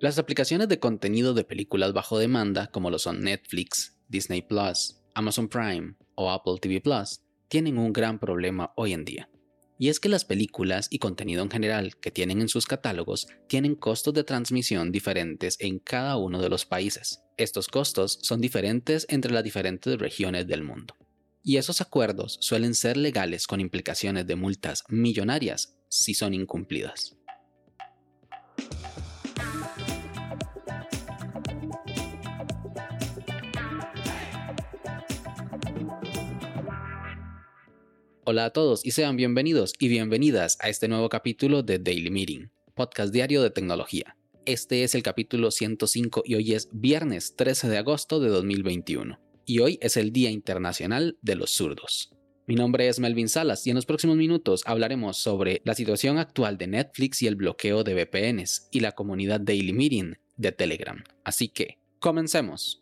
Las aplicaciones de contenido de películas bajo demanda, como lo son Netflix, Disney Plus, Amazon Prime o Apple TV Plus, tienen un gran problema hoy en día. Y es que las películas y contenido en general que tienen en sus catálogos tienen costos de transmisión diferentes en cada uno de los países. Estos costos son diferentes entre las diferentes regiones del mundo. Y esos acuerdos suelen ser legales con implicaciones de multas millonarias si son incumplidas. Hola a todos y sean bienvenidos y bienvenidas a este nuevo capítulo de Daily Meeting, podcast diario de tecnología. Este es el capítulo 105 y hoy es viernes 13 de agosto de 2021. Y hoy es el Día Internacional de los Zurdos. Mi nombre es Melvin Salas y en los próximos minutos hablaremos sobre la situación actual de Netflix y el bloqueo de VPNs y la comunidad Daily Meeting de Telegram. Así que, comencemos.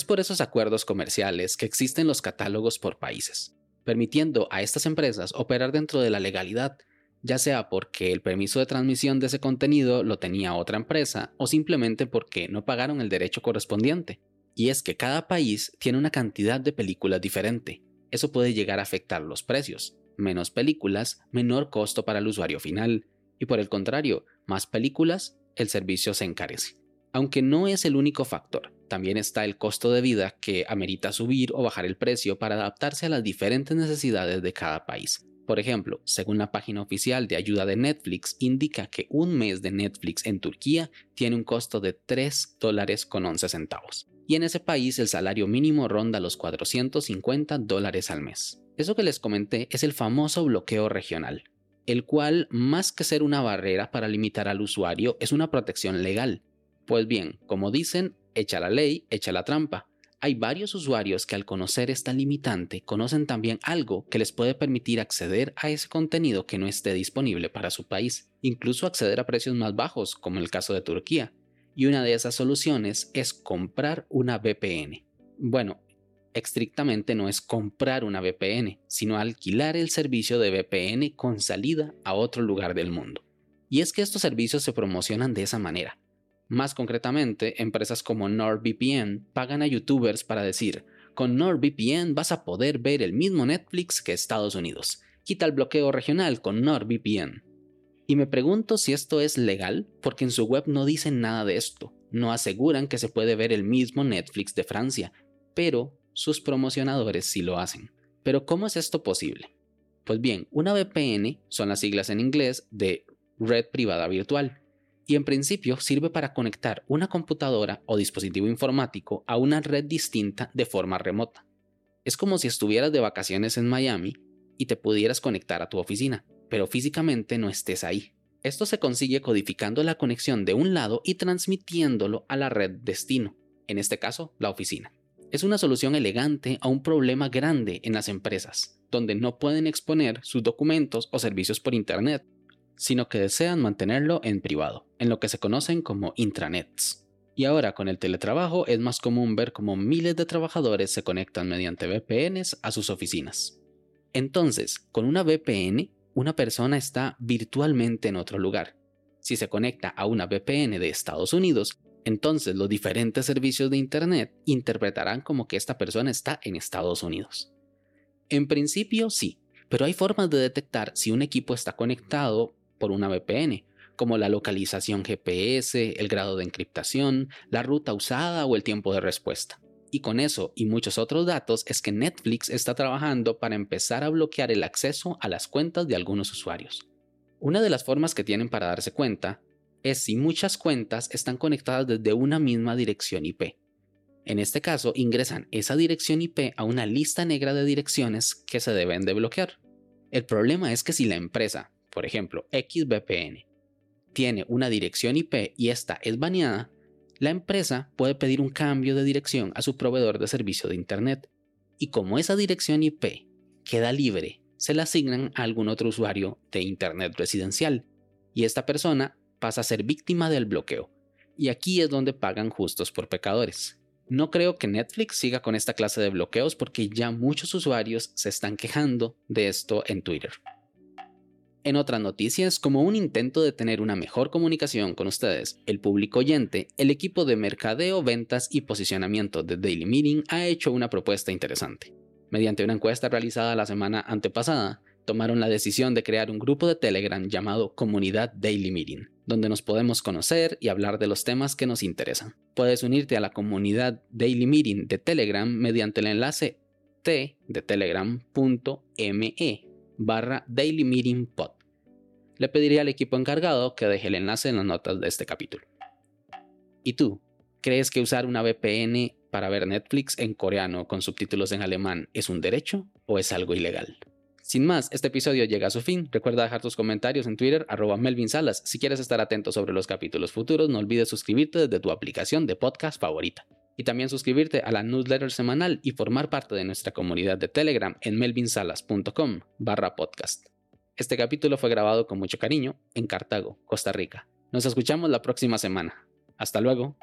Es por esos acuerdos comerciales que existen los catálogos por países, permitiendo a estas empresas operar dentro de la legalidad, ya sea porque el permiso de transmisión de ese contenido lo tenía otra empresa o simplemente porque no pagaron el derecho correspondiente. Y es que cada país tiene una cantidad de películas diferente. Eso puede llegar a afectar los precios. Menos películas, menor costo para el usuario final. Y por el contrario, más películas, el servicio se encarece. Aunque no es el único factor, también está el costo de vida que amerita subir o bajar el precio para adaptarse a las diferentes necesidades de cada país. Por ejemplo, según la página oficial de ayuda de Netflix, indica que un mes de Netflix en Turquía tiene un costo de 3 dólares con 11 centavos. Y en ese país el salario mínimo ronda los 450 dólares al mes. Eso que les comenté es el famoso bloqueo regional, el cual, más que ser una barrera para limitar al usuario, es una protección legal pues bien, como dicen, echa la ley, echa la trampa. Hay varios usuarios que al conocer esta limitante conocen también algo que les puede permitir acceder a ese contenido que no esté disponible para su país, incluso acceder a precios más bajos, como el caso de Turquía. Y una de esas soluciones es comprar una VPN. Bueno, estrictamente no es comprar una VPN, sino alquilar el servicio de VPN con salida a otro lugar del mundo. Y es que estos servicios se promocionan de esa manera. Más concretamente, empresas como NordVPN pagan a youtubers para decir, con NordVPN vas a poder ver el mismo Netflix que Estados Unidos. Quita el bloqueo regional con NordVPN. Y me pregunto si esto es legal, porque en su web no dicen nada de esto. No aseguran que se puede ver el mismo Netflix de Francia, pero sus promocionadores sí lo hacen. Pero ¿cómo es esto posible? Pues bien, una VPN son las siglas en inglés de Red Privada Virtual y en principio sirve para conectar una computadora o dispositivo informático a una red distinta de forma remota. Es como si estuvieras de vacaciones en Miami y te pudieras conectar a tu oficina, pero físicamente no estés ahí. Esto se consigue codificando la conexión de un lado y transmitiéndolo a la red destino, en este caso la oficina. Es una solución elegante a un problema grande en las empresas, donde no pueden exponer sus documentos o servicios por Internet sino que desean mantenerlo en privado, en lo que se conocen como intranets. Y ahora con el teletrabajo es más común ver cómo miles de trabajadores se conectan mediante VPNs a sus oficinas. Entonces, con una VPN, una persona está virtualmente en otro lugar. Si se conecta a una VPN de Estados Unidos, entonces los diferentes servicios de Internet interpretarán como que esta persona está en Estados Unidos. En principio sí, pero hay formas de detectar si un equipo está conectado por una VPN, como la localización GPS, el grado de encriptación, la ruta usada o el tiempo de respuesta. Y con eso y muchos otros datos es que Netflix está trabajando para empezar a bloquear el acceso a las cuentas de algunos usuarios. Una de las formas que tienen para darse cuenta es si muchas cuentas están conectadas desde una misma dirección IP. En este caso, ingresan esa dirección IP a una lista negra de direcciones que se deben de bloquear. El problema es que si la empresa por ejemplo, XVPN, tiene una dirección IP y esta es baneada, la empresa puede pedir un cambio de dirección a su proveedor de servicio de Internet. Y como esa dirección IP queda libre, se la asignan a algún otro usuario de Internet residencial. Y esta persona pasa a ser víctima del bloqueo. Y aquí es donde pagan justos por pecadores. No creo que Netflix siga con esta clase de bloqueos porque ya muchos usuarios se están quejando de esto en Twitter. En otras noticias, como un intento de tener una mejor comunicación con ustedes, el público oyente, el equipo de mercadeo, ventas y posicionamiento de Daily Meeting ha hecho una propuesta interesante. Mediante una encuesta realizada la semana antepasada, tomaron la decisión de crear un grupo de Telegram llamado Comunidad Daily Meeting, donde nos podemos conocer y hablar de los temas que nos interesan. Puedes unirte a la comunidad Daily Meeting de Telegram mediante el enlace t de barra Daily Meeting Pod. Le pediría al equipo encargado que deje el enlace en las notas de este capítulo. ¿Y tú? ¿Crees que usar una VPN para ver Netflix en coreano con subtítulos en alemán es un derecho o es algo ilegal? Sin más, este episodio llega a su fin. Recuerda dejar tus comentarios en Twitter, arroba Melvin Salas. Si quieres estar atento sobre los capítulos futuros, no olvides suscribirte desde tu aplicación de podcast favorita. Y también suscribirte a la newsletter semanal y formar parte de nuestra comunidad de Telegram en melvinsalas.com barra podcast. Este capítulo fue grabado con mucho cariño en Cartago, Costa Rica. Nos escuchamos la próxima semana. Hasta luego.